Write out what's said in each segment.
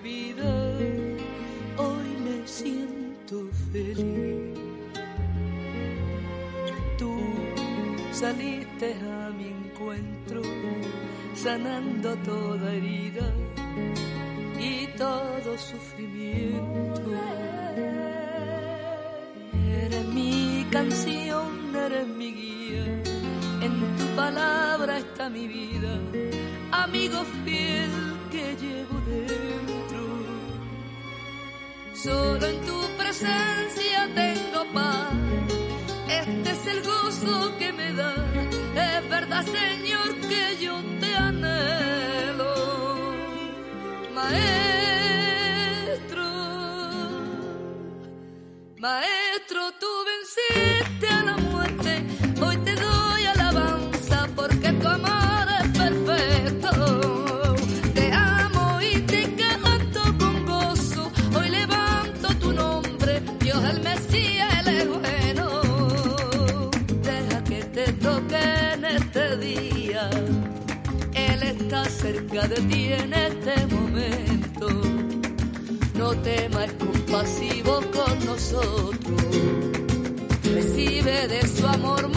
vida, hoy me siento feliz. Tú saliste a mi encuentro, sanando toda herida y todo sufrimiento. Eres mi canción, eres mi guía, en tu palabra está mi vida, amigo fiel que llevo dentro. Solo en tu presencia tengo paz. Este es el gozo que me da. Es verdad, Señor, que yo te anhelo. Maestro, maestro, tú venciste. Cerca de ti en este momento. No temas compasivo con nosotros. Recibe de su amor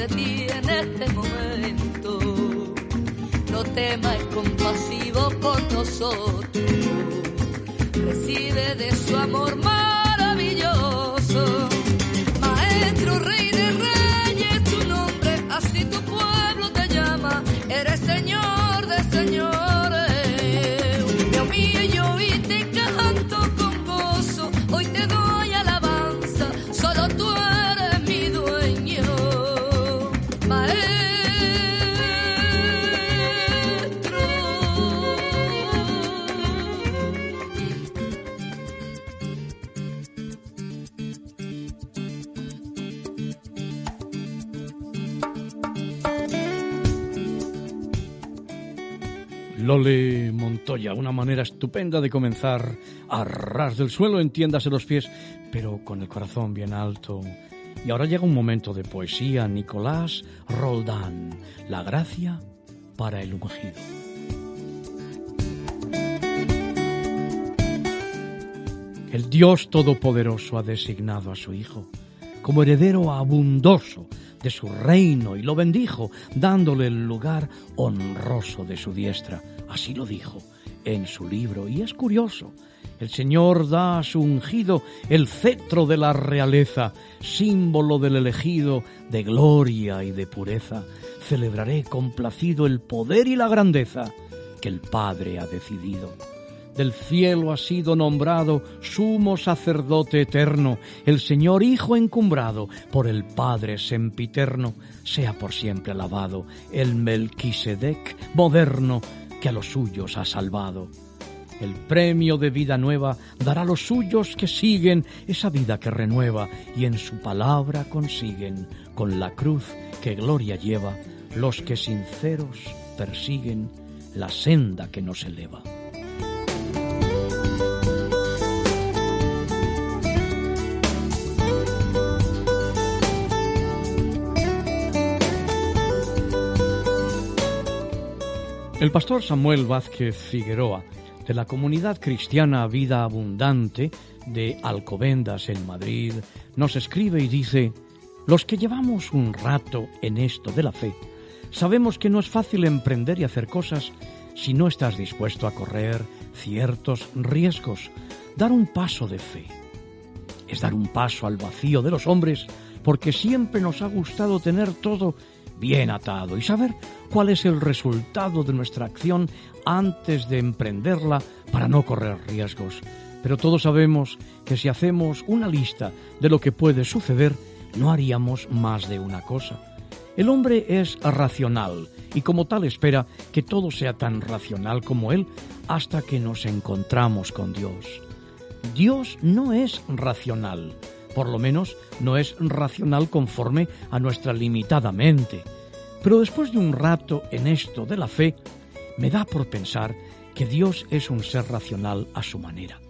de ti en este momento. No temas, compasivo con nosotros. Recibe de su amor maravilloso. Montoya, una manera estupenda de comenzar a ras del suelo, entiéndase los pies, pero con el corazón bien alto. Y ahora llega un momento de poesía, Nicolás Roldán, La gracia para el ungido. El Dios Todopoderoso ha designado a su Hijo como heredero abundoso de su reino y lo bendijo, dándole el lugar honroso de su diestra. Así lo dijo en su libro. Y es curioso, El Señor da a su ungido el cetro de la realeza, símbolo del elegido de gloria y de pureza. Celebraré complacido el poder y la grandeza que el Padre ha decidido. Del cielo ha sido nombrado sumo sacerdote eterno, el Señor Hijo encumbrado por el Padre sempiterno, sea por siempre alabado el Melquisedec moderno que a los suyos ha salvado. El premio de vida nueva dará a los suyos que siguen esa vida que renueva y en su palabra consiguen, con la cruz que gloria lleva, los que sinceros persiguen la senda que nos eleva. El pastor Samuel Vázquez Figueroa de la comunidad cristiana Vida Abundante de Alcobendas en Madrid, nos escribe y dice, los que llevamos un rato en esto de la fe, sabemos que no es fácil emprender y hacer cosas si no estás dispuesto a correr ciertos riesgos, dar un paso de fe. Es dar un paso al vacío de los hombres porque siempre nos ha gustado tener todo bien atado y saber cuál es el resultado de nuestra acción antes de emprenderla para no correr riesgos. Pero todos sabemos que si hacemos una lista de lo que puede suceder, no haríamos más de una cosa. El hombre es racional y como tal espera que todo sea tan racional como él hasta que nos encontramos con Dios. Dios no es racional, por lo menos no es racional conforme a nuestra limitada mente. Pero después de un rato en esto de la fe, me da por pensar que Dios es un ser racional a su manera.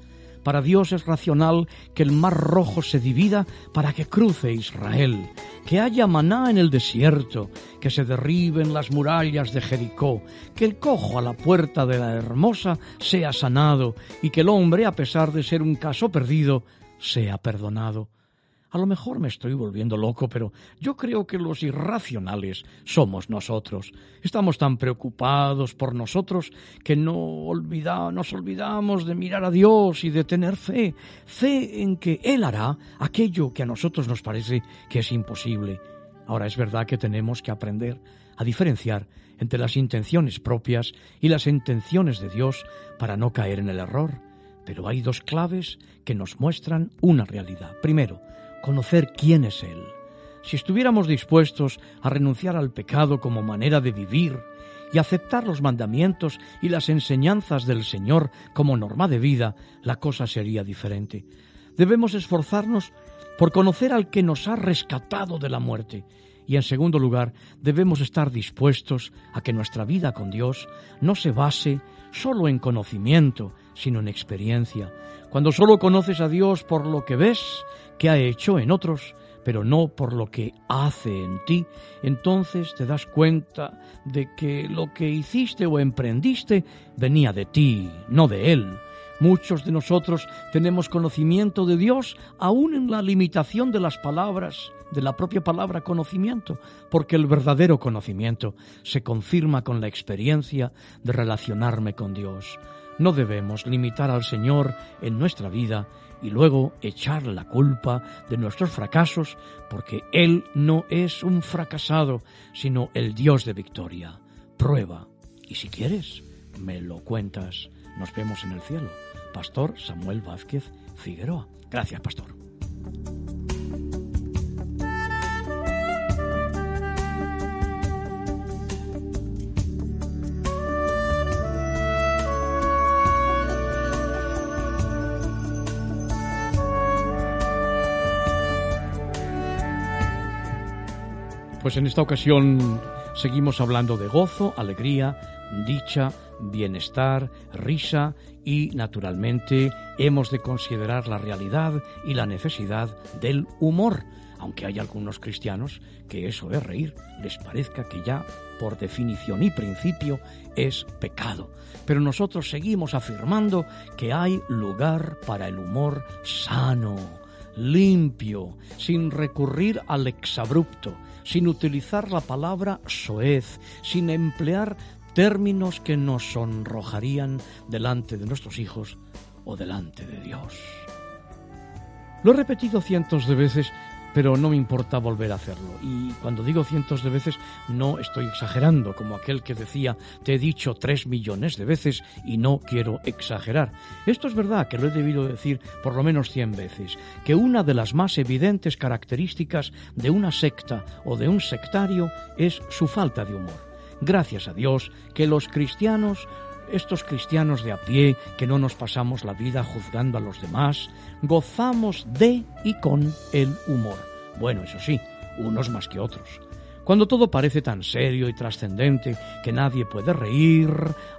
Para Dios es racional que el mar rojo se divida para que cruce Israel, que haya maná en el desierto, que se derriben las murallas de Jericó, que el cojo a la puerta de la hermosa sea sanado y que el hombre, a pesar de ser un caso perdido, sea perdonado. A lo mejor me estoy volviendo loco, pero yo creo que los irracionales somos nosotros. Estamos tan preocupados por nosotros que no nos olvidamos de mirar a Dios y de tener fe, fe en que Él hará aquello que a nosotros nos parece que es imposible. Ahora es verdad que tenemos que aprender a diferenciar entre las intenciones propias y las intenciones de Dios para no caer en el error. Pero hay dos claves que nos muestran una realidad. Primero, conocer quién es Él. Si estuviéramos dispuestos a renunciar al pecado como manera de vivir y aceptar los mandamientos y las enseñanzas del Señor como norma de vida, la cosa sería diferente. Debemos esforzarnos por conocer al que nos ha rescatado de la muerte. Y en segundo lugar, debemos estar dispuestos a que nuestra vida con Dios no se base solo en conocimiento, sino en experiencia. Cuando solo conoces a Dios por lo que ves que ha hecho en otros, pero no por lo que hace en ti, entonces te das cuenta de que lo que hiciste o emprendiste venía de ti, no de Él. Muchos de nosotros tenemos conocimiento de Dios aún en la limitación de las palabras, de la propia palabra conocimiento, porque el verdadero conocimiento se confirma con la experiencia de relacionarme con Dios. No debemos limitar al Señor en nuestra vida y luego echar la culpa de nuestros fracasos, porque Él no es un fracasado, sino el Dios de victoria. Prueba, y si quieres, me lo cuentas. Nos vemos en el cielo. Pastor Samuel Vázquez Figueroa. Gracias, Pastor. Pues en esta ocasión seguimos hablando de gozo, alegría, dicha, bienestar, risa y, naturalmente, hemos de considerar la realidad y la necesidad del humor, aunque hay algunos cristianos que eso de reír les parezca que ya por definición y principio es pecado. Pero nosotros seguimos afirmando que hay lugar para el humor sano, limpio, sin recurrir al exabrupto, sin utilizar la palabra soez, sin emplear términos que nos sonrojarían delante de nuestros hijos o delante de Dios. Lo he repetido cientos de veces pero no me importa volver a hacerlo. Y cuando digo cientos de veces, no estoy exagerando, como aquel que decía, te he dicho tres millones de veces y no quiero exagerar. Esto es verdad que lo he debido decir por lo menos cien veces, que una de las más evidentes características de una secta o de un sectario es su falta de humor. Gracias a Dios que los cristianos estos cristianos de a pie, que no nos pasamos la vida juzgando a los demás, gozamos de y con el humor. Bueno, eso sí, unos más que otros. Cuando todo parece tan serio y trascendente que nadie puede reír,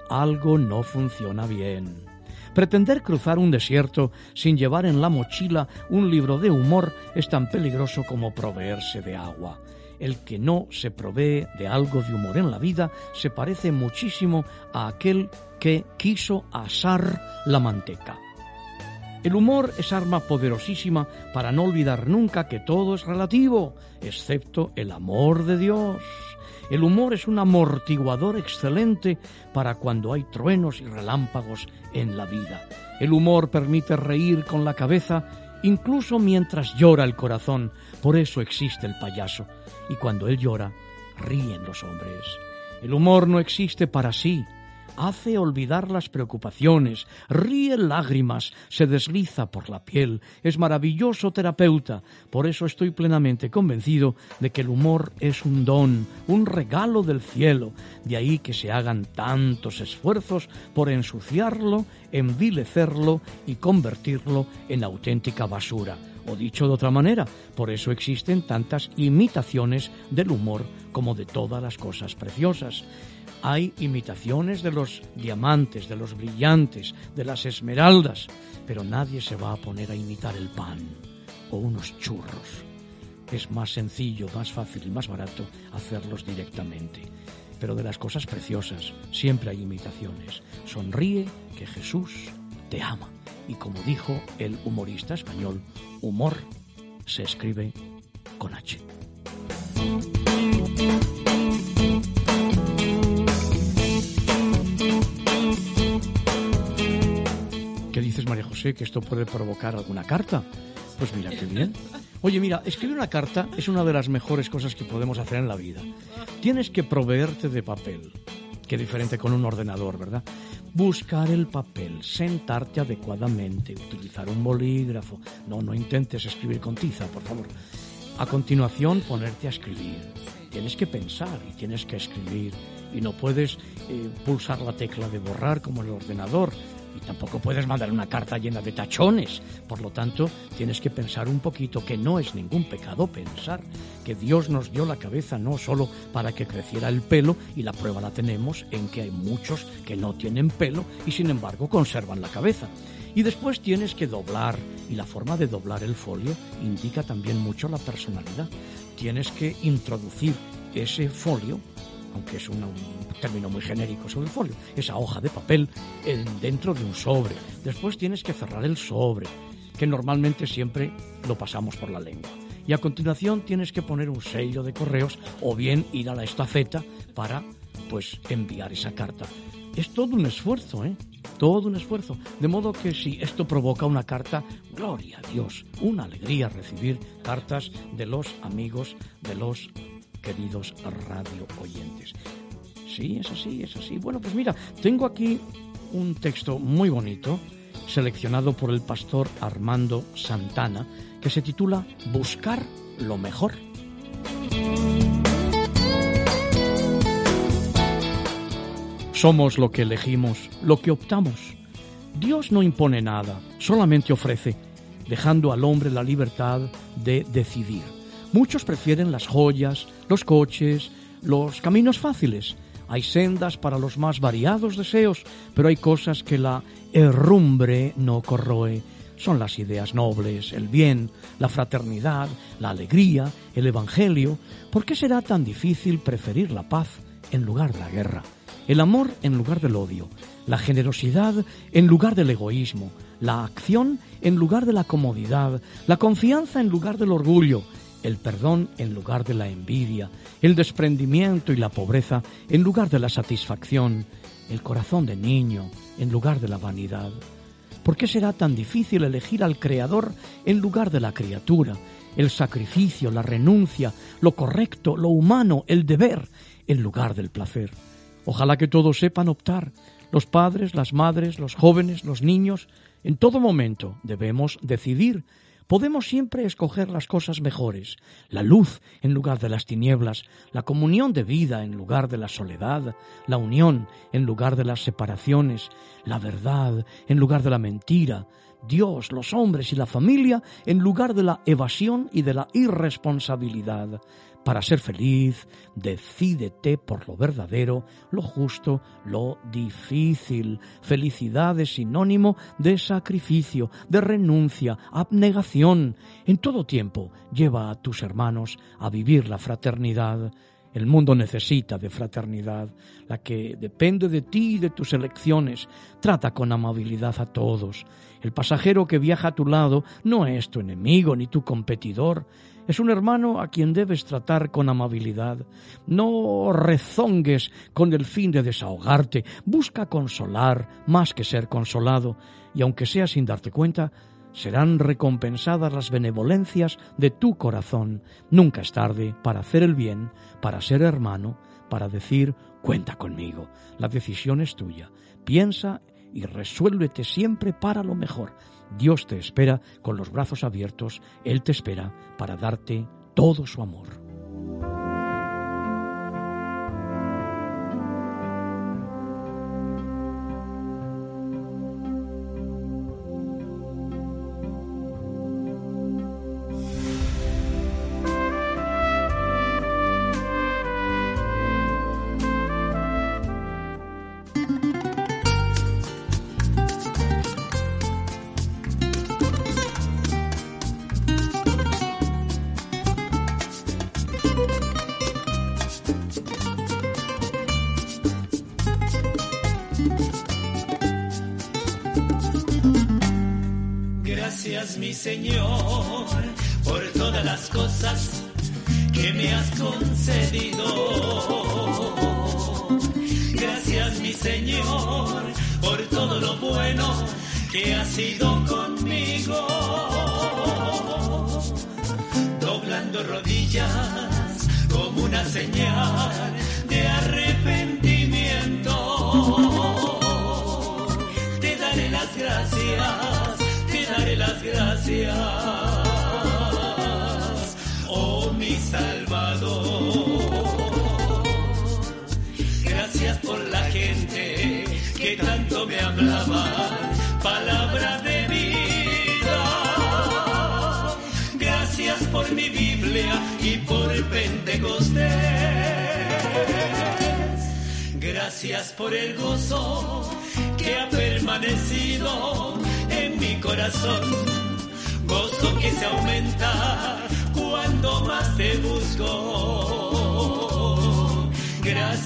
algo no funciona bien. Pretender cruzar un desierto sin llevar en la mochila un libro de humor es tan peligroso como proveerse de agua el que no se provee de algo de humor en la vida se parece muchísimo a aquel que quiso asar la manteca. El humor es arma poderosísima para no olvidar nunca que todo es relativo, excepto el amor de Dios. El humor es un amortiguador excelente para cuando hay truenos y relámpagos en la vida. El humor permite reír con la cabeza incluso mientras llora el corazón. Por eso existe el payaso y cuando él llora, ríen los hombres. El humor no existe para sí, hace olvidar las preocupaciones, ríe lágrimas, se desliza por la piel, es maravilloso terapeuta. Por eso estoy plenamente convencido de que el humor es un don, un regalo del cielo. De ahí que se hagan tantos esfuerzos por ensuciarlo, envilecerlo y convertirlo en auténtica basura. Dicho de otra manera, por eso existen tantas imitaciones del humor como de todas las cosas preciosas. Hay imitaciones de los diamantes, de los brillantes, de las esmeraldas, pero nadie se va a poner a imitar el pan o unos churros. Es más sencillo, más fácil y más barato hacerlos directamente. Pero de las cosas preciosas siempre hay imitaciones. Sonríe que Jesús te ama. Y como dijo el humorista español, humor se escribe con H. ¿Qué dices, María José, que esto puede provocar alguna carta? Pues mira, qué bien. Oye, mira, escribir una carta es una de las mejores cosas que podemos hacer en la vida. Tienes que proveerte de papel. Qué diferente con un ordenador, ¿verdad? Buscar el papel, sentarte adecuadamente, utilizar un bolígrafo. No, no intentes escribir con tiza, por favor. A continuación, ponerte a escribir. Tienes que pensar y tienes que escribir. Y no puedes eh, pulsar la tecla de borrar como el ordenador y tampoco puedes mandar una carta llena de tachones. Por lo tanto, tienes que pensar un poquito que no es ningún pecado pensar que Dios nos dio la cabeza no solo para que creciera el pelo, y la prueba la tenemos en que hay muchos que no tienen pelo y sin embargo conservan la cabeza. Y después tienes que doblar, y la forma de doblar el folio indica también mucho la personalidad. Tienes que introducir ese folio aunque es un, término muy genérico sobre el folio, esa hoja de papel dentro de un sobre. Después tienes que cerrar el sobre, que normalmente siempre lo pasamos por la lengua. Y a continuación tienes que poner un sello de correos o bien ir a la estafeta para pues enviar esa carta. Es todo un esfuerzo, ¿eh? Todo un esfuerzo. De modo que si esto provoca una carta, gloria a Dios, una alegría recibir cartas de los amigos, de los queridos radio oyentes. Sí, es así, es así. Bueno, pues mira, tengo aquí un texto muy bonito, seleccionado por el pastor Armando Santana, que se titula Buscar lo mejor. Somos lo que elegimos, lo que optamos. Dios no impone nada, solamente ofrece, dejando al hombre la libertad de decidir. Muchos prefieren las joyas, los coches, los caminos fáciles. Hay sendas para los más variados deseos, pero hay cosas que la herrumbre no corroe. Son las ideas nobles, el bien, la fraternidad, la alegría, el Evangelio. ¿Por qué será tan difícil preferir la paz en lugar de la guerra? El amor en lugar del odio, la generosidad en lugar del egoísmo, la acción en lugar de la comodidad, la confianza en lugar del orgullo, el perdón en lugar de la envidia, el desprendimiento y la pobreza en lugar de la satisfacción, el corazón de niño en lugar de la vanidad. ¿Por qué será tan difícil elegir al Creador en lugar de la criatura? El sacrificio, la renuncia, lo correcto, lo humano, el deber, en lugar del placer. Ojalá que todos sepan optar, los padres, las madres, los jóvenes, los niños, en todo momento debemos decidir Podemos siempre escoger las cosas mejores, la luz en lugar de las tinieblas, la comunión de vida en lugar de la soledad, la unión en lugar de las separaciones, la verdad en lugar de la mentira, Dios, los hombres y la familia en lugar de la evasión y de la irresponsabilidad. Para ser feliz, decídete por lo verdadero, lo justo, lo difícil. Felicidad es sinónimo de sacrificio, de renuncia, abnegación. En todo tiempo lleva a tus hermanos a vivir la fraternidad. El mundo necesita de fraternidad, la que depende de ti y de tus elecciones. Trata con amabilidad a todos. El pasajero que viaja a tu lado no es tu enemigo ni tu competidor. Es un hermano a quien debes tratar con amabilidad. No rezongues con el fin de desahogarte. Busca consolar más que ser consolado. Y aunque sea sin darte cuenta, serán recompensadas las benevolencias de tu corazón. Nunca es tarde para hacer el bien, para ser hermano, para decir cuenta conmigo. La decisión es tuya. Piensa y resuélvete siempre para lo mejor. Dios te espera con los brazos abiertos, Él te espera para darte todo su amor.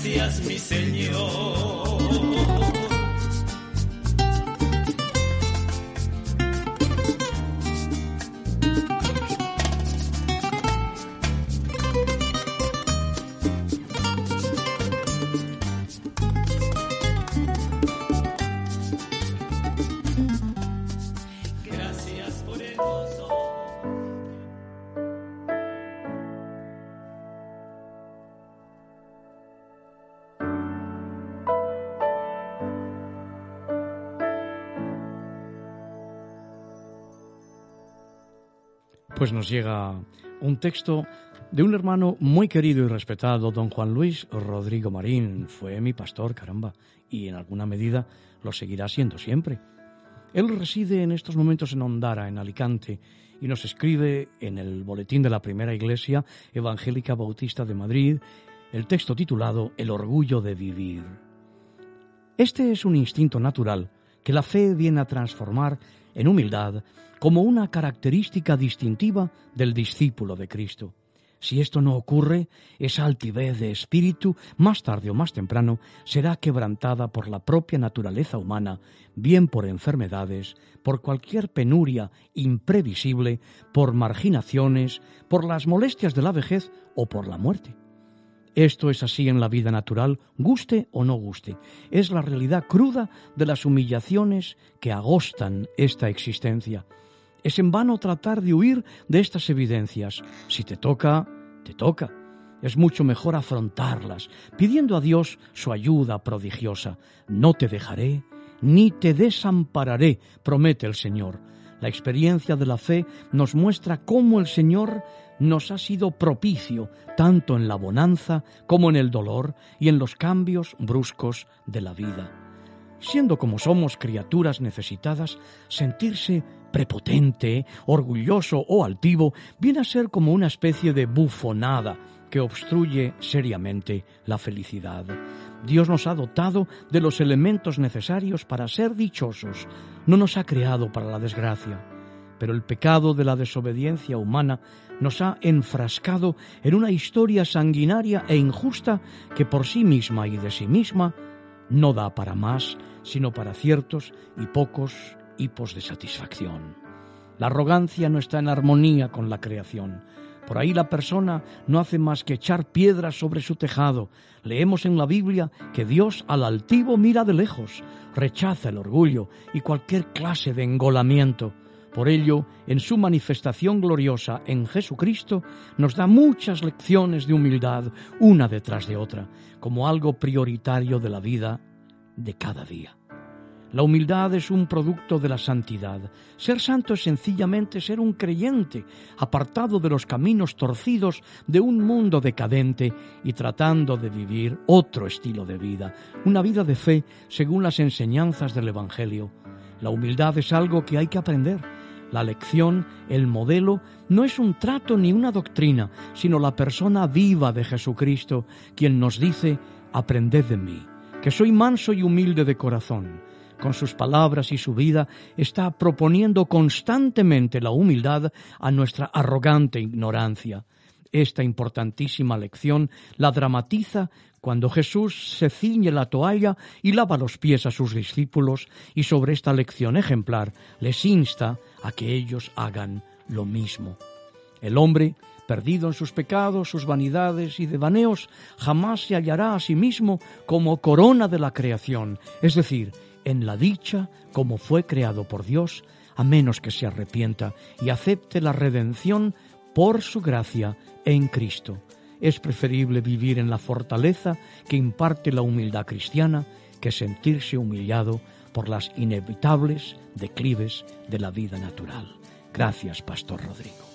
Gracias mi Señor. Pues nos llega un texto de un hermano muy querido y respetado, don Juan Luis Rodrigo Marín. Fue mi pastor, caramba, y en alguna medida lo seguirá siendo siempre. Él reside en estos momentos en Ondara, en Alicante, y nos escribe en el boletín de la primera iglesia evangélica bautista de Madrid el texto titulado El orgullo de vivir. Este es un instinto natural que la fe viene a transformar en humildad como una característica distintiva del discípulo de Cristo. Si esto no ocurre, esa altivez de espíritu, más tarde o más temprano, será quebrantada por la propia naturaleza humana, bien por enfermedades, por cualquier penuria imprevisible, por marginaciones, por las molestias de la vejez o por la muerte. Esto es así en la vida natural, guste o no guste. Es la realidad cruda de las humillaciones que agostan esta existencia. Es en vano tratar de huir de estas evidencias. Si te toca, te toca. Es mucho mejor afrontarlas, pidiendo a Dios su ayuda prodigiosa. No te dejaré, ni te desampararé, promete el Señor. La experiencia de la fe nos muestra cómo el Señor nos ha sido propicio tanto en la bonanza como en el dolor y en los cambios bruscos de la vida. Siendo como somos criaturas necesitadas, sentirse prepotente, orgulloso o altivo viene a ser como una especie de bufonada que obstruye seriamente la felicidad. Dios nos ha dotado de los elementos necesarios para ser dichosos, no nos ha creado para la desgracia pero el pecado de la desobediencia humana nos ha enfrascado en una historia sanguinaria e injusta que por sí misma y de sí misma no da para más, sino para ciertos y pocos hipos de satisfacción. La arrogancia no está en armonía con la creación. Por ahí la persona no hace más que echar piedras sobre su tejado. Leemos en la Biblia que Dios al altivo mira de lejos, rechaza el orgullo y cualquier clase de engolamiento. Por ello, en su manifestación gloriosa en Jesucristo, nos da muchas lecciones de humildad, una detrás de otra, como algo prioritario de la vida de cada día. La humildad es un producto de la santidad. Ser santo es sencillamente ser un creyente, apartado de los caminos torcidos de un mundo decadente y tratando de vivir otro estilo de vida, una vida de fe según las enseñanzas del Evangelio. La humildad es algo que hay que aprender la lección, el modelo, no es un trato ni una doctrina, sino la persona viva de Jesucristo, quien nos dice, aprended de mí, que soy manso y humilde de corazón. Con sus palabras y su vida está proponiendo constantemente la humildad a nuestra arrogante ignorancia. Esta importantísima lección la dramatiza cuando Jesús se ciñe la toalla y lava los pies a sus discípulos y sobre esta lección ejemplar les insta a que ellos hagan lo mismo. El hombre, perdido en sus pecados, sus vanidades y devaneos, jamás se hallará a sí mismo como corona de la creación, es decir, en la dicha como fue creado por Dios, a menos que se arrepienta y acepte la redención por su gracia en Cristo. Es preferible vivir en la fortaleza que imparte la humildad cristiana que sentirse humillado por las inevitables declives de la vida natural. Gracias, Pastor Rodrigo.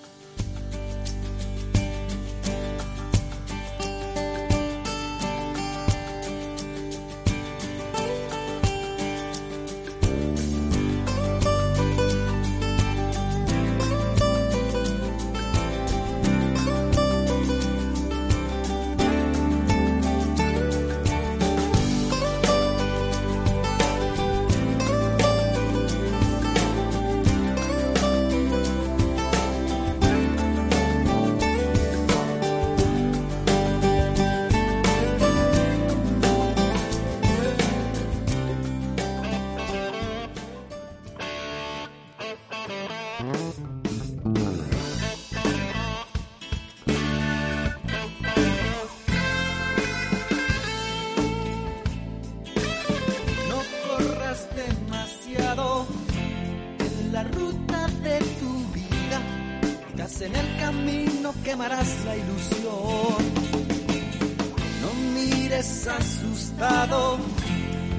asustado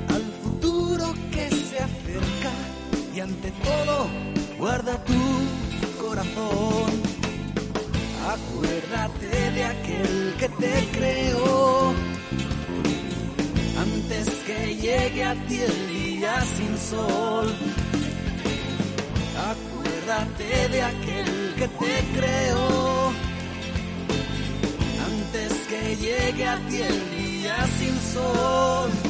al futuro que se acerca y ante todo guarda tu corazón. Acuérdate de aquel que te creó antes que llegue a ti el día sin sol. Acuérdate de aquel que te creó antes que llegue a ti el día sin sol.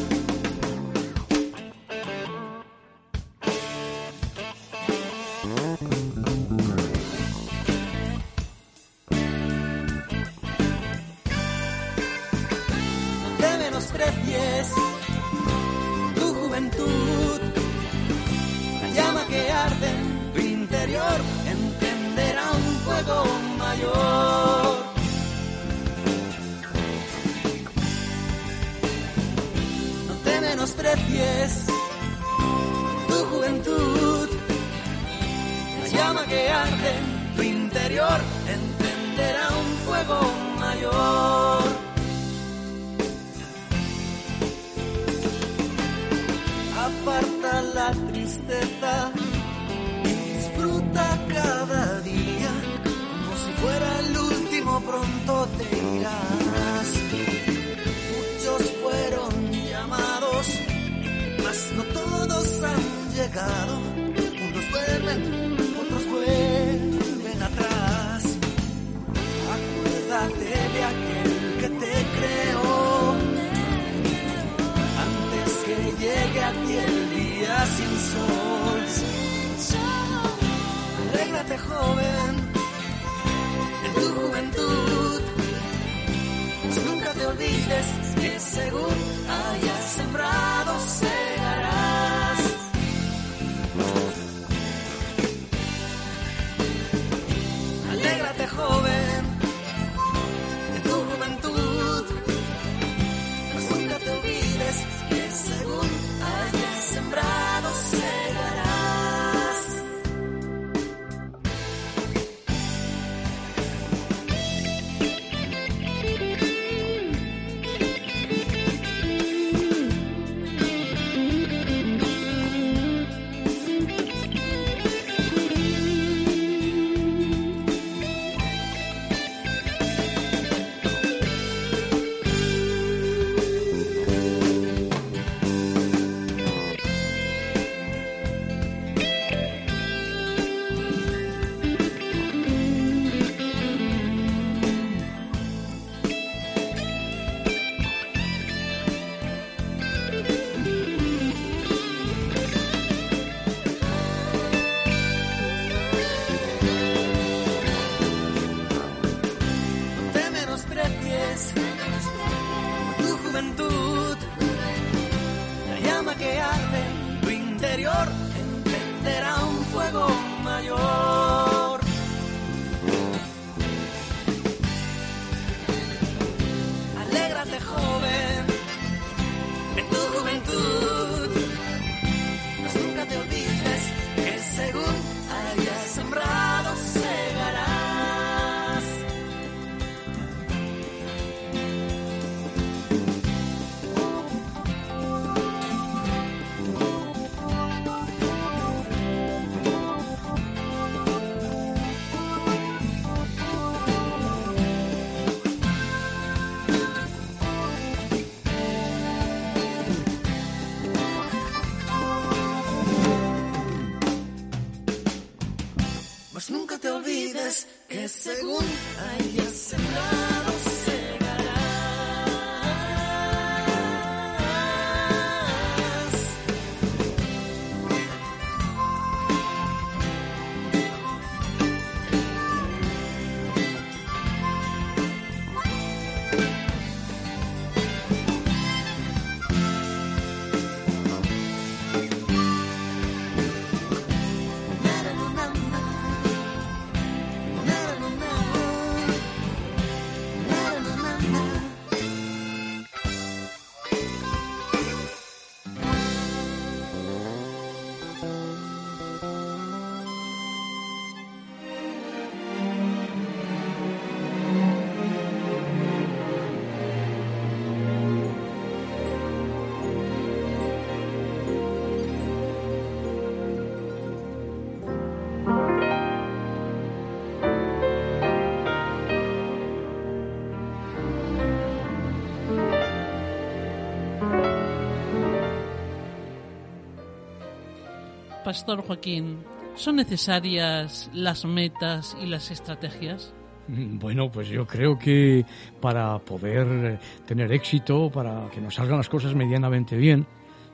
Pastor Joaquín, ¿son necesarias las metas y las estrategias? Mm, bueno, pues yo creo que para poder tener éxito, para que nos salgan las cosas medianamente bien,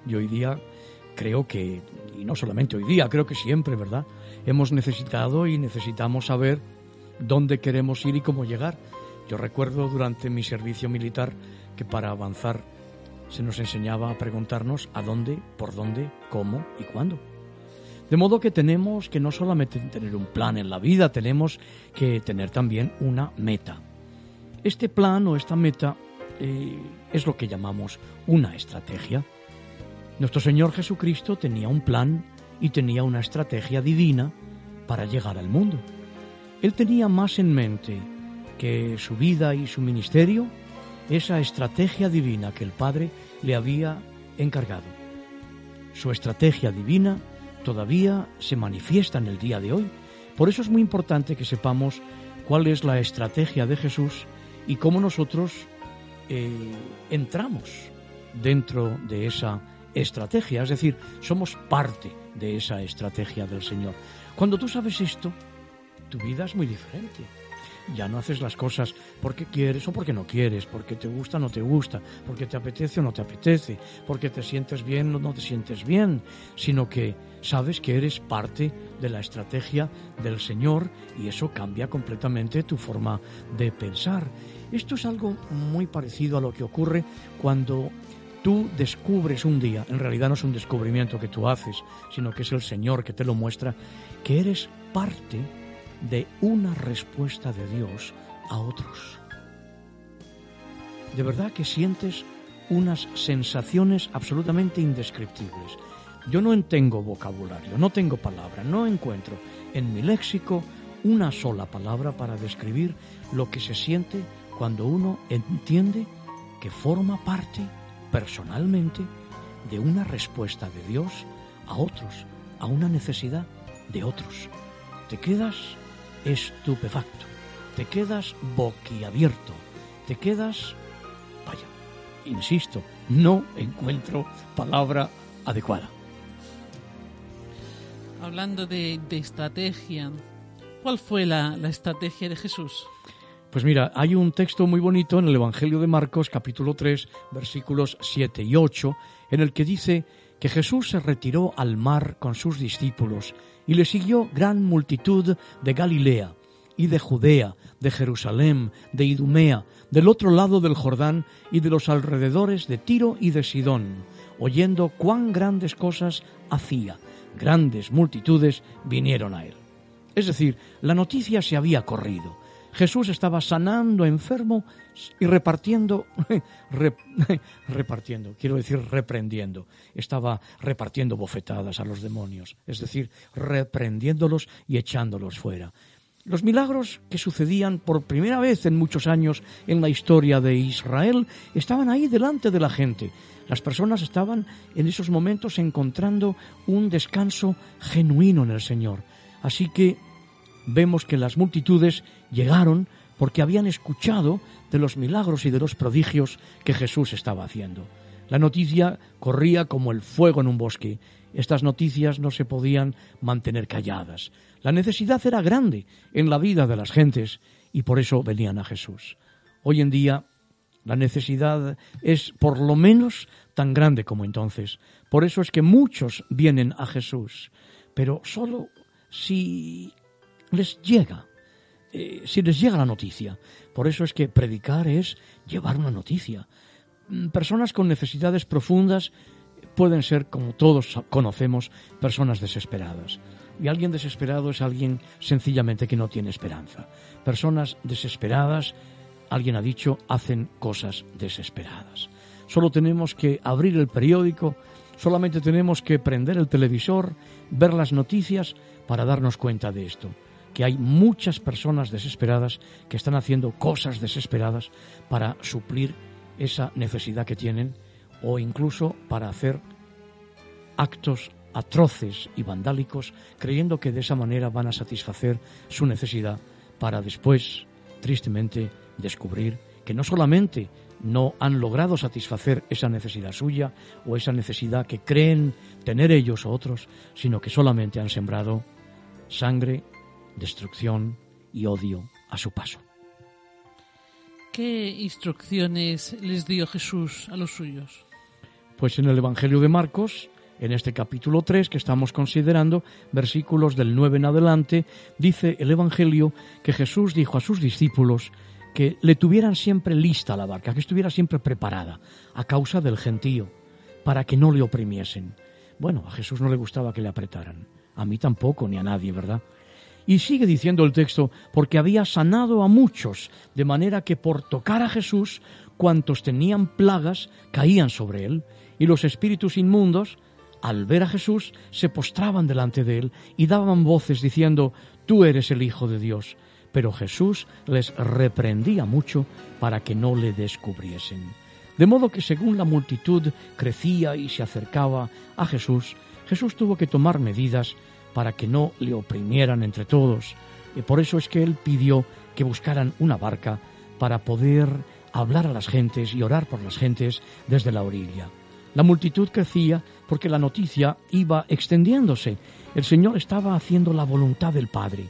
y hoy día creo que, y no solamente hoy día, creo que siempre, ¿verdad? Hemos necesitado y necesitamos saber dónde queremos ir y cómo llegar. Yo recuerdo durante mi servicio militar que para avanzar se nos enseñaba a preguntarnos a dónde, por dónde, cómo y cuándo. De modo que tenemos que no solamente tener un plan en la vida, tenemos que tener también una meta. Este plan o esta meta eh, es lo que llamamos una estrategia. Nuestro Señor Jesucristo tenía un plan y tenía una estrategia divina para llegar al mundo. Él tenía más en mente que su vida y su ministerio, esa estrategia divina que el Padre le había encargado. Su estrategia divina todavía se manifiesta en el día de hoy. Por eso es muy importante que sepamos cuál es la estrategia de Jesús y cómo nosotros eh, entramos dentro de esa estrategia, es decir, somos parte de esa estrategia del Señor. Cuando tú sabes esto, tu vida es muy diferente. Ya no haces las cosas porque quieres o porque no quieres, porque te gusta o no te gusta, porque te apetece o no te apetece, porque te sientes bien o no te sientes bien, sino que sabes que eres parte de la estrategia del Señor y eso cambia completamente tu forma de pensar. Esto es algo muy parecido a lo que ocurre cuando tú descubres un día, en realidad no es un descubrimiento que tú haces, sino que es el Señor que te lo muestra, que eres parte de una respuesta de Dios a otros. De verdad que sientes unas sensaciones absolutamente indescriptibles. Yo no tengo vocabulario, no tengo palabra, no encuentro en mi léxico una sola palabra para describir lo que se siente cuando uno entiende que forma parte personalmente de una respuesta de Dios a otros, a una necesidad de otros. Te quedas estupefacto, te quedas boquiabierto, te quedas... Vaya, insisto, no encuentro palabra adecuada. Hablando de, de estrategia, ¿cuál fue la, la estrategia de Jesús? Pues mira, hay un texto muy bonito en el Evangelio de Marcos, capítulo 3, versículos 7 y 8, en el que dice que Jesús se retiró al mar con sus discípulos y le siguió gran multitud de Galilea y de Judea, de Jerusalén, de Idumea, del otro lado del Jordán y de los alrededores de Tiro y de Sidón, oyendo cuán grandes cosas hacía. Grandes multitudes vinieron a él. Es decir, la noticia se había corrido. Jesús estaba sanando enfermo y repartiendo, repartiendo, quiero decir reprendiendo, estaba repartiendo bofetadas a los demonios, es decir, reprendiéndolos y echándolos fuera. Los milagros que sucedían por primera vez en muchos años en la historia de Israel estaban ahí delante de la gente. Las personas estaban en esos momentos encontrando un descanso genuino en el Señor. Así que vemos que las multitudes llegaron porque habían escuchado de los milagros y de los prodigios que Jesús estaba haciendo. La noticia corría como el fuego en un bosque. Estas noticias no se podían mantener calladas. La necesidad era grande en la vida de las gentes y por eso venían a Jesús. Hoy en día la necesidad es por lo menos tan grande como entonces. Por eso es que muchos vienen a Jesús, pero solo si les llega, eh, si les llega la noticia. Por eso es que predicar es llevar una noticia. Mm, personas con necesidades profundas pueden ser, como todos conocemos, personas desesperadas. Y alguien desesperado es alguien sencillamente que no tiene esperanza. Personas desesperadas, alguien ha dicho, hacen cosas desesperadas. Solo tenemos que abrir el periódico, solamente tenemos que prender el televisor, ver las noticias para darnos cuenta de esto que hay muchas personas desesperadas que están haciendo cosas desesperadas para suplir esa necesidad que tienen o incluso para hacer actos atroces y vandálicos creyendo que de esa manera van a satisfacer su necesidad para después, tristemente, descubrir que no solamente no han logrado satisfacer esa necesidad suya o esa necesidad que creen tener ellos o otros, sino que solamente han sembrado sangre destrucción y odio a su paso. ¿Qué instrucciones les dio Jesús a los suyos? Pues en el Evangelio de Marcos, en este capítulo 3 que estamos considerando, versículos del 9 en adelante, dice el Evangelio que Jesús dijo a sus discípulos que le tuvieran siempre lista la barca, que estuviera siempre preparada, a causa del gentío, para que no le oprimiesen. Bueno, a Jesús no le gustaba que le apretaran, a mí tampoco, ni a nadie, ¿verdad? Y sigue diciendo el texto, porque había sanado a muchos, de manera que por tocar a Jesús, cuantos tenían plagas caían sobre él, y los espíritus inmundos, al ver a Jesús, se postraban delante de él y daban voces diciendo, Tú eres el Hijo de Dios. Pero Jesús les reprendía mucho para que no le descubriesen. De modo que según la multitud crecía y se acercaba a Jesús, Jesús tuvo que tomar medidas para que no le oprimieran entre todos. Y por eso es que él pidió que buscaran una barca para poder hablar a las gentes y orar por las gentes desde la orilla. La multitud crecía porque la noticia iba extendiéndose. El Señor estaba haciendo la voluntad del Padre.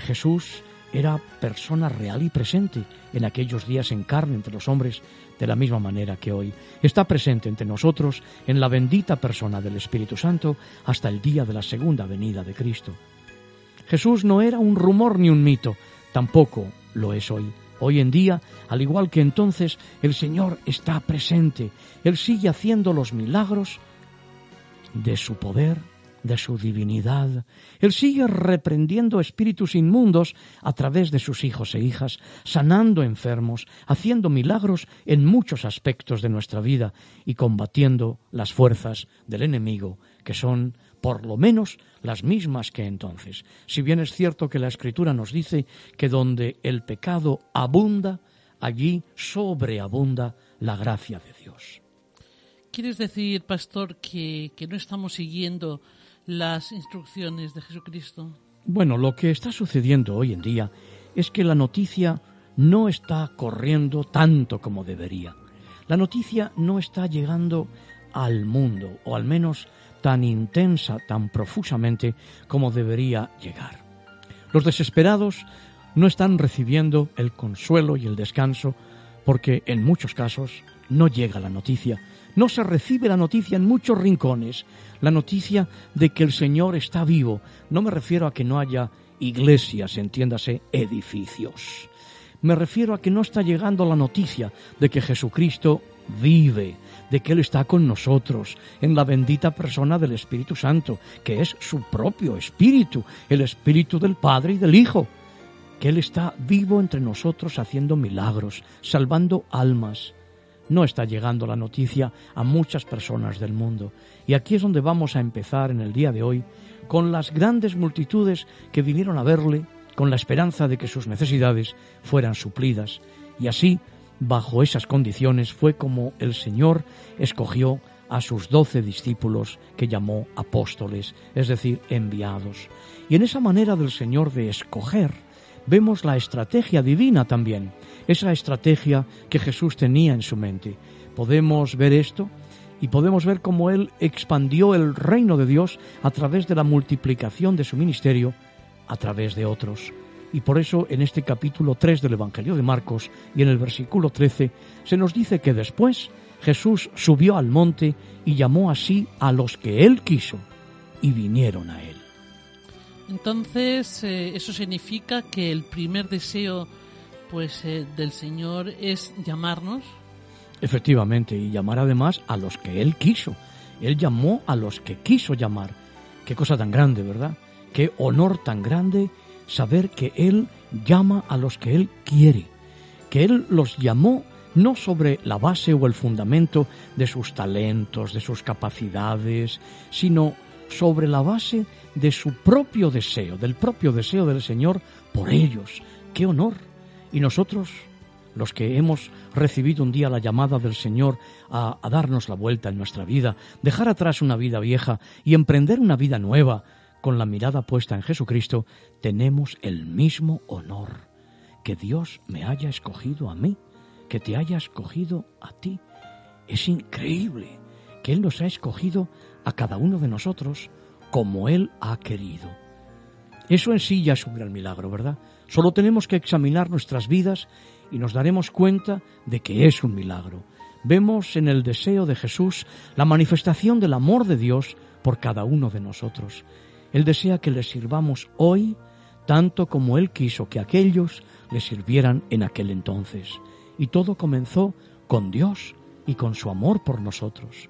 Jesús era persona real y presente en aquellos días en carne entre los hombres de la misma manera que hoy. Está presente entre nosotros en la bendita persona del Espíritu Santo hasta el día de la segunda venida de Cristo. Jesús no era un rumor ni un mito, tampoco lo es hoy. Hoy en día, al igual que entonces, el Señor está presente. Él sigue haciendo los milagros de su poder, de su divinidad. Él sigue reprendiendo espíritus inmundos a través de sus hijos e hijas, sanando enfermos, haciendo milagros en muchos aspectos de nuestra vida y combatiendo las fuerzas del enemigo, que son por lo menos las mismas que entonces. Si bien es cierto que la Escritura nos dice que donde el pecado abunda, allí sobreabunda la gracia de Dios. ¿Quieres decir, pastor, que, no estamos siguiendo las instrucciones de Jesucristo? Bueno, lo que está sucediendo hoy en día es que la noticia no está corriendo tanto como debería. La noticia no está llegando al mundo, o al menos tan intensa, tan profusamente como debería llegar. Los desesperados no están recibiendo el consuelo y el descanso porque en muchos casos no llega la noticia, no se recibe la noticia en muchos rincones, la noticia de que el Señor está vivo. No me refiero a que no haya iglesias, entiéndase, edificios. Me refiero a que no está llegando la noticia de que Jesucristo vive, de que Él está con nosotros, en la bendita persona del Espíritu Santo, que es su propio Espíritu, el Espíritu del Padre y del Hijo, que Él está vivo entre nosotros haciendo milagros, salvando almas. No está llegando la noticia a muchas personas del mundo. Y aquí es donde vamos a empezar en el día de hoy, con las grandes multitudes que vinieron a verle, con la esperanza de que sus necesidades fueran suplidas. Y así Bajo esas condiciones fue como el Señor escogió a sus doce discípulos que llamó apóstoles, es decir, enviados. Y en esa manera del Señor de escoger, vemos la estrategia divina también, esa estrategia que Jesús tenía en su mente. Podemos ver esto y podemos ver cómo Él expandió el reino de Dios a través de la multiplicación de su ministerio a través de otros. Y por eso en este capítulo 3 del Evangelio de Marcos y en el versículo 13 se nos dice que después Jesús subió al monte y llamó así a los que él quiso y vinieron a él. Entonces, eh, eso significa que el primer deseo pues eh, del Señor es llamarnos. Efectivamente, y llamar además a los que él quiso. Él llamó a los que quiso llamar. Qué cosa tan grande, ¿verdad? Qué honor tan grande saber que Él llama a los que Él quiere, que Él los llamó no sobre la base o el fundamento de sus talentos, de sus capacidades, sino sobre la base de su propio deseo, del propio deseo del Señor por ellos. ¡Qué honor! Y nosotros, los que hemos recibido un día la llamada del Señor a, darnos la vuelta en nuestra vida, dejar atrás una vida vieja y emprender una vida nueva, con la mirada puesta en Jesucristo, tenemos el mismo honor. Que Dios me haya escogido a mí, que te haya escogido a ti. Es increíble que Él nos ha escogido a cada uno de nosotros como Él ha querido. Eso en sí ya es un gran milagro, ¿verdad? Solo tenemos que examinar nuestras vidas y nos daremos cuenta de que es un milagro. Vemos en el deseo de Jesús la manifestación del amor de Dios por cada uno de nosotros. Él desea que le sirvamos hoy tanto como Él quiso que aquellos le sirvieran en aquel entonces. Y todo comenzó con Dios y con su amor por nosotros.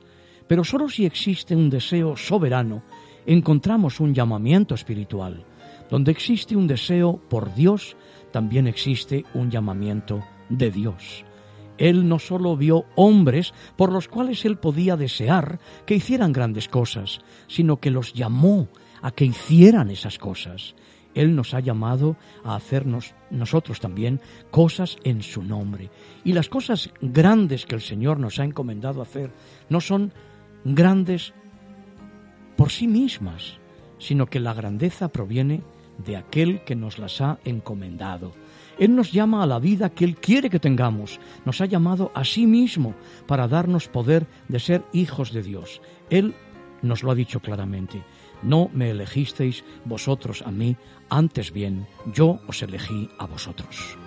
Pero solo si existe un deseo soberano, encontramos un llamamiento espiritual. Donde existe un deseo por Dios, también existe un llamamiento de Dios. Él no solo vio hombres por los cuales Él podía desear que hicieran grandes cosas, sino que los llamó a que hicieran esas cosas. Él nos ha llamado a hacernos nosotros también cosas en su nombre. Y las cosas grandes que el Señor nos ha encomendado hacer no son grandes por sí mismas, sino que la grandeza proviene de aquel que nos las ha encomendado. Él nos llama a la vida que Él quiere que tengamos. Nos ha llamado a sí mismo para darnos poder de ser hijos de Dios. Él nos lo ha dicho claramente. No me elegisteis vosotros a mí, antes bien yo os elegí a vosotros.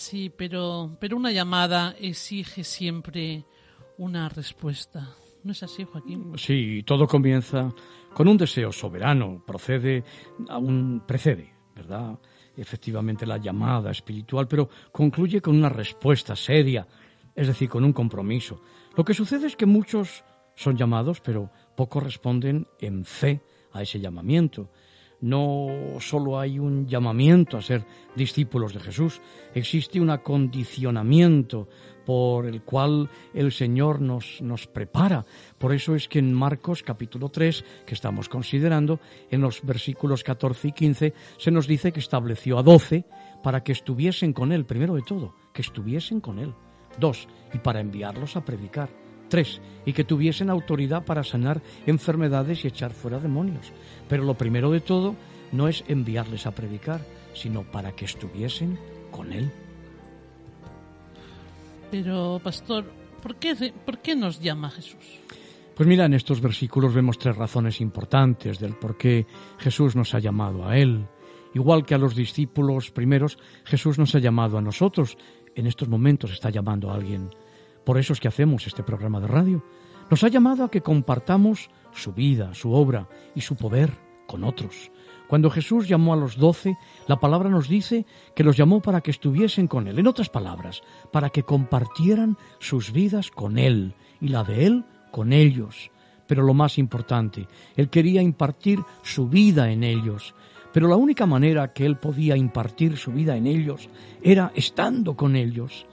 Sí, pero, pero una llamada exige siempre una respuesta. ¿No es así, Joaquín? Sí, todo comienza con un deseo soberano, procede a un precede, ¿verdad? Efectivamente la llamada espiritual, pero concluye con una respuesta seria, es decir, con un compromiso. Lo que sucede es que muchos son llamados, pero pocos responden en fe a ese llamamiento. No solo hay un llamamiento a ser discípulos de Jesús, existe un acondicionamiento por el cual el Señor nos, nos prepara. Por eso es que en Marcos capítulo 3, que estamos considerando, en los versículos 14 y 15, se nos dice que estableció a doce para que estuviesen con Él, primero de todo, que estuviesen con Él. Dos, y para enviarlos a predicar. Tres, y que tuviesen autoridad para sanar enfermedades y echar fuera demonios. Pero lo primero de todo no es enviarles a predicar, sino para que estuviesen con Él. Pero, pastor, ¿por qué, ¿por qué nos llama Jesús? Pues mira, en estos versículos vemos tres razones importantes del por qué Jesús nos ha llamado a Él. Igual que a los discípulos primeros, Jesús nos ha llamado a nosotros. En estos momentos está llamando a alguien. Por eso es que hacemos este programa de radio. Nos ha llamado a que compartamos su vida, su obra y su poder con otros. Cuando Jesús llamó a los doce, la palabra nos dice que los llamó para que estuviesen con Él. En otras palabras, para que compartieran sus vidas con Él y la de Él con ellos. Pero lo más importante, Él quería impartir su vida en ellos. Pero la única manera que Él podía impartir su vida en ellos era estando con ellos.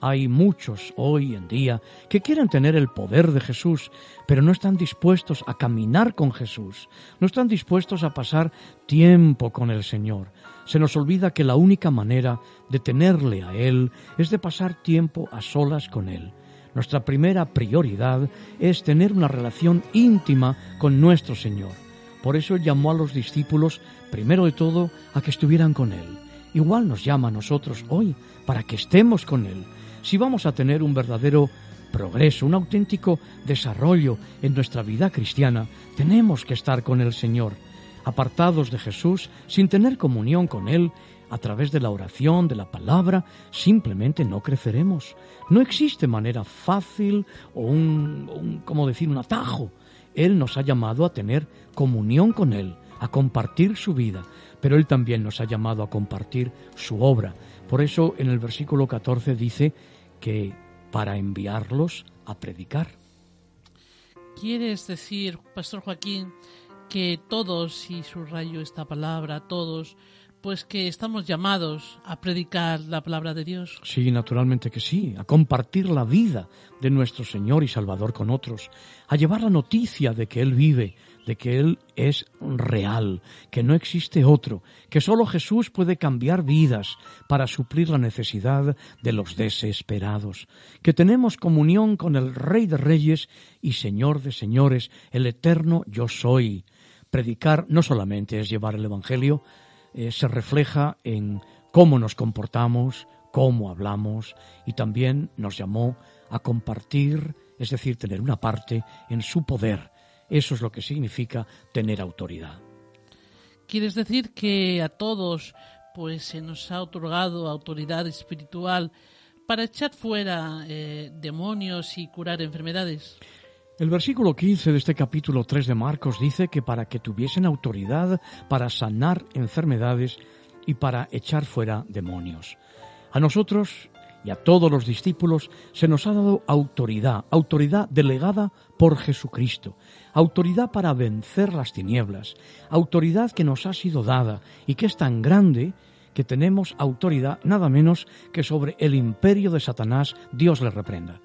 Hay muchos hoy en día que quieren tener el poder de Jesús, pero no están dispuestos a caminar con Jesús, no están dispuestos a pasar tiempo con el Señor. Se nos olvida que la única manera de tenerle a Él es de pasar tiempo a solas con Él. Nuestra primera prioridad es tener una relación íntima con nuestro Señor. Por eso llamó a los discípulos, primero de todo, a que estuvieran con Él. igual nos llama a nosotros hoy para que estemos con Él. Si vamos a tener un verdadero progreso, un auténtico desarrollo en nuestra vida cristiana, tenemos que estar con el Señor, apartados de Jesús, sin tener comunión con Él, a través de la oración, de la palabra, simplemente no creceremos. No existe manera fácil o un, decir, un atajo. Él nos ha llamado a tener comunión con Él, a compartir su vida, pero Él también nos ha llamado a compartir su obra. Por eso en el versículo 14 dice que para enviarlos a predicar. ¿Quieres decir, Pastor Joaquín, que todos, y subrayo esta palabra, todos, pues que estamos llamados a predicar la palabra de Dios. Sí, naturalmente que sí, a compartir la vida de nuestro Señor y Salvador con otros, a llevar la noticia de que Él vive, de que Él es real, que no existe otro, que solo Jesús puede cambiar vidas para suplir la necesidad de los desesperados, que tenemos comunión con el Rey de Reyes y Señor de Señores, el eterno yo soy. Predicar no solamente es llevar el Evangelio, eh, se refleja en cómo nos comportamos, cómo hablamos y también nos llamó a compartir, es decir, tener una parte en su poder. Eso es lo que significa tener autoridad. ¿Quieres decir que a todos pues se nos ha otorgado autoridad espiritual para echar fuera eh, demonios y curar enfermedades? El versículo 15 de este capítulo 3 de Marcos dice que para que tuviesen autoridad para sanar enfermedades y para echar fuera demonios. A nosotros y a todos los discípulos se nos ha dado autoridad, autoridad delegada por Jesucristo, autoridad para vencer las tinieblas, autoridad que nos ha sido dada y que es tan grande que tenemos autoridad nada menos que sobre el imperio de Satanás, Dios le reprenda.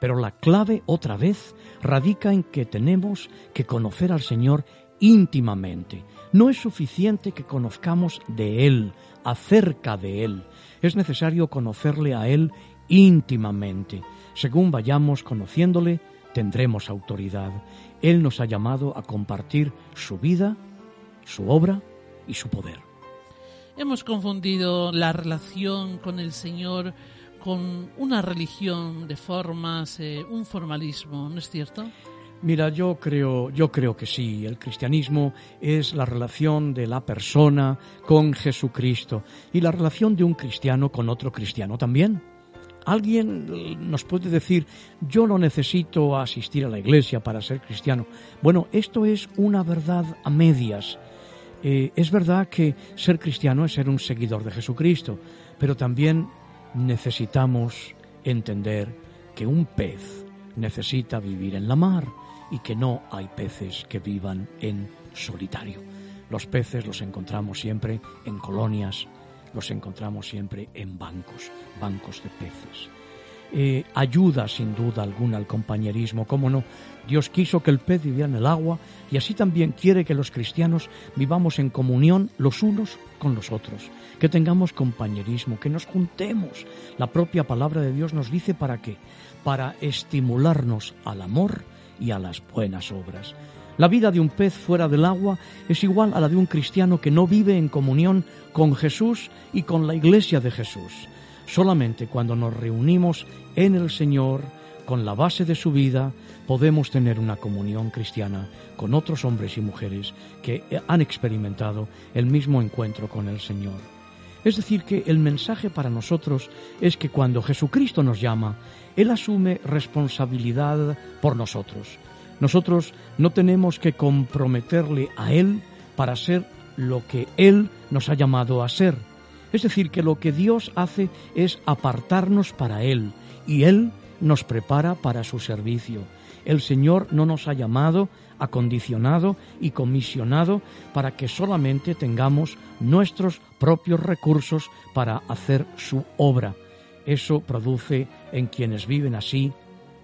Pero la clave otra vez radica en que tenemos que conocer al Señor íntimamente. No es suficiente que conozcamos de Él, acerca de Él. Es necesario conocerle a Él íntimamente. Según vayamos conociéndole, tendremos autoridad. Él nos ha llamado a compartir su vida, su obra y su poder. Hemos confundido la relación con el Señor con una religión de formas, eh, un formalismo, ¿no es cierto? Mira, yo creo, yo creo que sí. El cristianismo es la relación de la persona con Jesucristo y la relación de un cristiano con otro cristiano también. Alguien nos puede decir, yo no necesito asistir a la iglesia para ser cristiano. Bueno, esto es una verdad a medias. Eh, es verdad que ser cristiano es ser un seguidor de Jesucristo, pero también necesitamos entender que un pez necesita vivir en la mar y que no hay peces que vivan en solitario. Los peces los encontramos siempre en colonias, los encontramos siempre en bancos, bancos de peces. Eh, ayuda sin duda alguna al compañerismo, cómo no. Dios quiso que el pez viviera en el agua y así también quiere que los cristianos vivamos en comunión los unos con los otros, que tengamos compañerismo, que nos juntemos. La propia palabra de Dios nos dice para qué, para estimularnos al amor y a las buenas obras. La vida de un pez fuera del agua es igual a la de un cristiano que no vive en comunión con Jesús y con la iglesia de Jesús. Solamente cuando nos reunimos en el Señor, con la base de su vida, podemos tener una comunión cristiana con otros hombres y mujeres que han experimentado el mismo encuentro con el Señor. Es decir, que el mensaje para nosotros es que cuando Jesucristo nos llama, Él asume responsabilidad por nosotros. Nosotros no tenemos que comprometerle a Él para ser lo que Él nos ha llamado a ser. Es decir, que lo que Dios hace es apartarnos para Él y Él nos prepara para su servicio. El Señor no nos ha llamado, acondicionado y comisionado para que solamente tengamos nuestros propios recursos para hacer su obra. Eso produce en quienes viven así,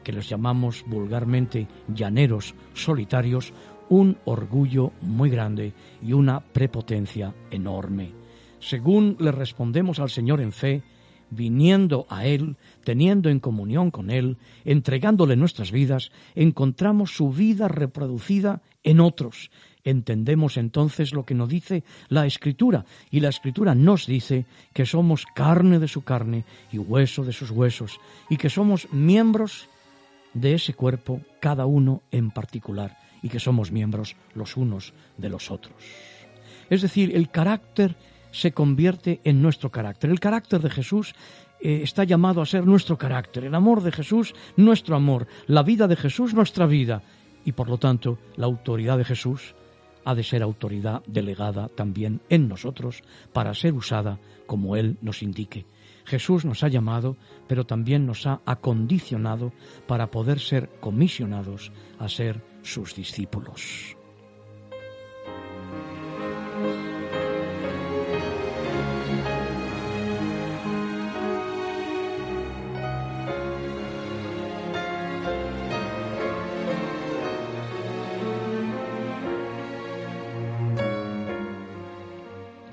que los llamamos vulgarmente llaneros solitarios, un orgullo muy grande y una prepotencia enorme. Según le respondemos al Señor en fe, viniendo a Él, teniendo en comunión con Él, entregándole nuestras vidas, encontramos su vida reproducida en otros. Entendemos entonces lo que nos dice la Escritura, y la Escritura nos dice que somos carne de su carne y hueso de sus huesos, y que somos miembros de ese cuerpo, cada uno en particular, y que somos miembros los unos de los otros. Es decir, el carácter se convierte en nuestro carácter. El carácter de Jesús eh, está llamado a ser nuestro carácter, el amor de Jesús nuestro amor, la vida de Jesús nuestra vida y por lo tanto la autoridad de Jesús ha de ser autoridad delegada también en nosotros para ser usada como Él nos indique. Jesús nos ha llamado, pero también nos ha acondicionado para poder ser comisionados a ser sus discípulos.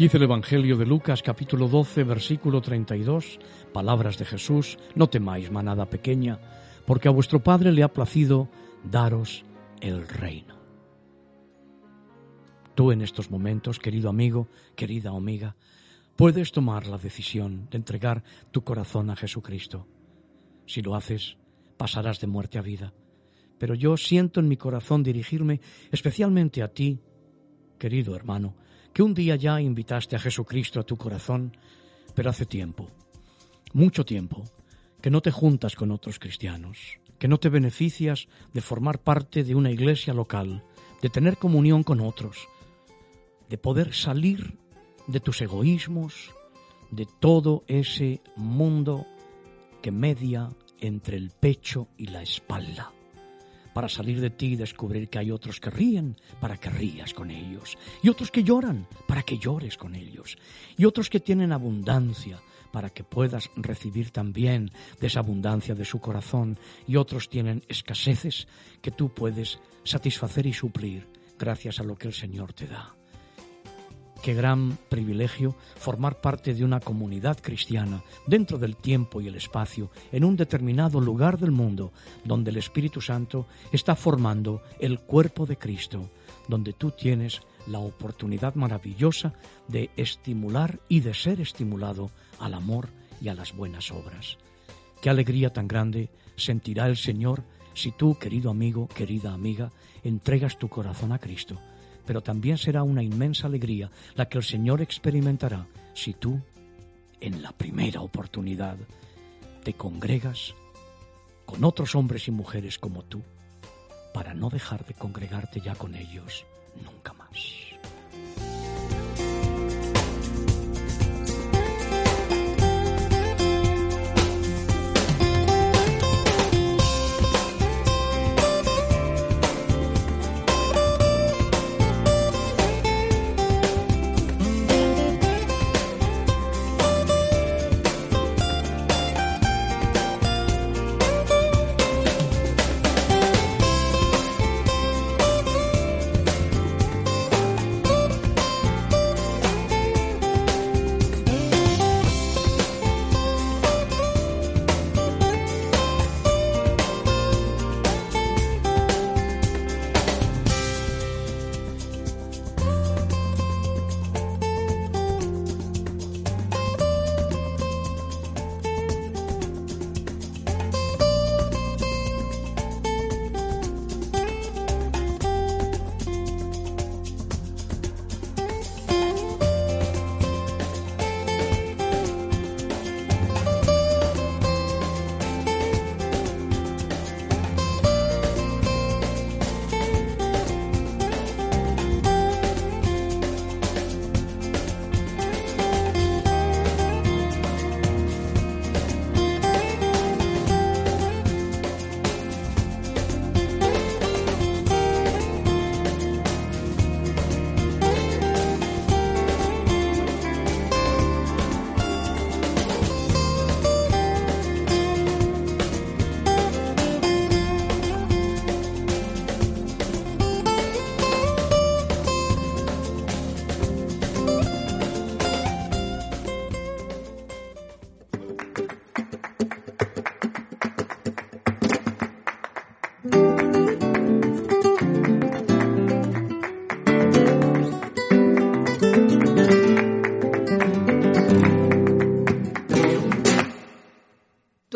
Dice el Evangelio de Lucas capítulo 12 versículo 32, palabras de Jesús, no temáis manada pequeña, porque a vuestro Padre le ha placido daros el reino. Tú en estos momentos, querido amigo, querida amiga, puedes tomar la decisión de entregar tu corazón a Jesucristo. Si lo haces, pasarás de muerte a vida. Pero yo siento en mi corazón dirigirme especialmente a ti, querido hermano, que un día ya invitaste a Jesucristo a tu corazón, pero hace tiempo, mucho tiempo, que no te juntas con otros cristianos, que no te beneficias de formar parte de una iglesia local, de tener comunión con otros, de poder salir de tus egoísmos, de todo ese mundo que media entre el pecho y la espalda para salir de ti y descubrir que hay otros que ríen para que rías con ellos, y otros que lloran para que llores con ellos, y otros que tienen abundancia para que puedas recibir también de esa abundancia de su corazón, y otros tienen escaseces que tú puedes satisfacer y suplir gracias a lo que el Señor te da. Qué gran privilegio formar parte de una comunidad cristiana dentro del tiempo y el espacio, en un determinado lugar del mundo, donde el Espíritu Santo está formando el cuerpo de Cristo, donde tú tienes la oportunidad maravillosa de estimular y de ser estimulado al amor y a las buenas obras. Qué alegría tan grande sentirá el Señor si tú, querido amigo, querida amiga, entregas tu corazón a Cristo pero también será una inmensa alegría la que el Señor experimentará si tú, en la primera oportunidad, te congregas con otros hombres y mujeres como tú, para no dejar de congregarte ya con ellos nunca más.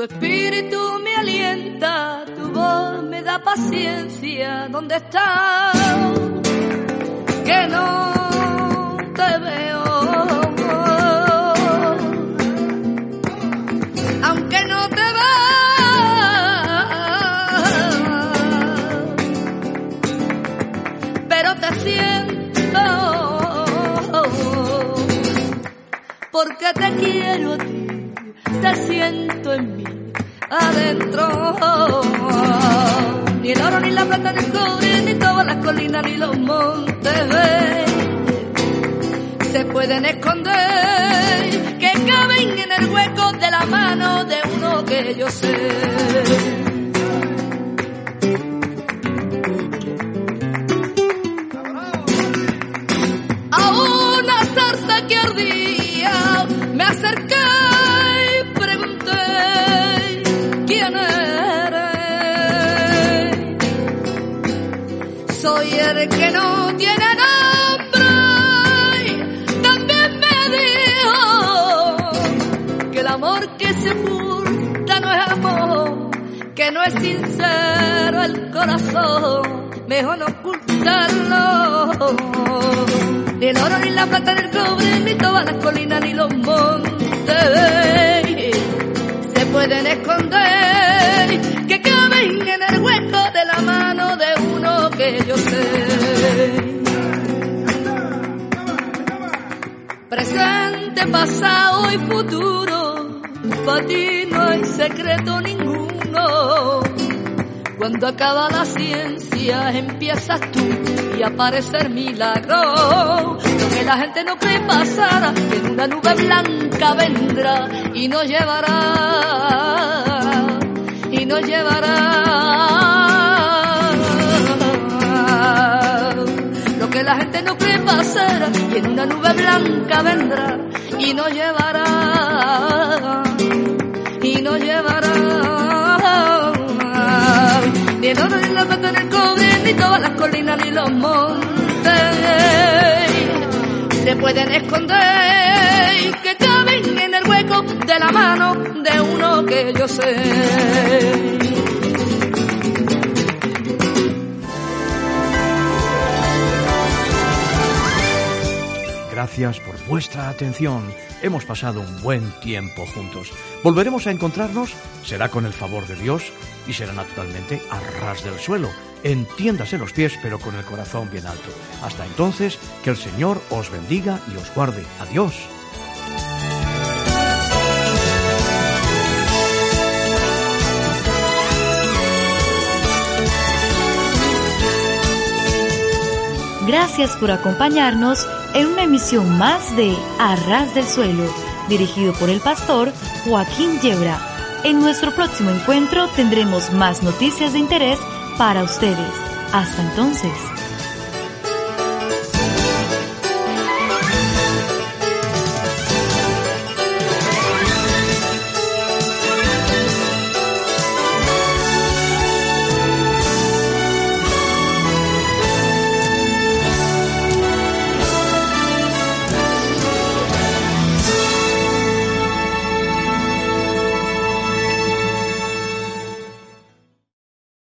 Espíritu me alienta, tu voz me da paciencia. ¿Dónde estás? Pueden esconder, que caben en el hueco de la mano de uno que yo sé. A una zarza que ardía me acerqué y pregunté quién eres. Soy el que no que no es sincero el corazón. Mejor no ocultarlo. Ni el oro, ni la plata, ni el cobre, ni todas las colinas, ni los montes se pueden esconder, que caben en el hueco de la mano de uno que yo sé. Presente, pasado y futuro, para ti no hay secreto ninguno. Cuando acaba la ciencia empiezas tú y aparecer milagro. Lo que la gente no cree pasará, en una nube blanca vendrá y nos llevará, y nos llevará. Lo que la gente no cree pasará, y en una nube blanca vendrá y nos llevará, y nos llevará. Ni el oro, ni la plata, ni cobre, ni todas las colinas, ni los montes se pueden esconder, que caben en el hueco de la mano de uno que yo sé. Gracias por vuestra atención. Hemos pasado un buen tiempo juntos. Volveremos a encontrarnos, será con el favor de Dios y será naturalmente a ras del suelo. Entiéndase los pies, pero con el corazón bien alto. Hasta entonces, que el Señor os bendiga y os guarde. Adiós. Gracias por acompañarnos en una emisión más de Arras del Suelo, dirigido por el pastor Joaquín Yebra. En nuestro próximo encuentro tendremos más noticias de interés para ustedes. Hasta entonces.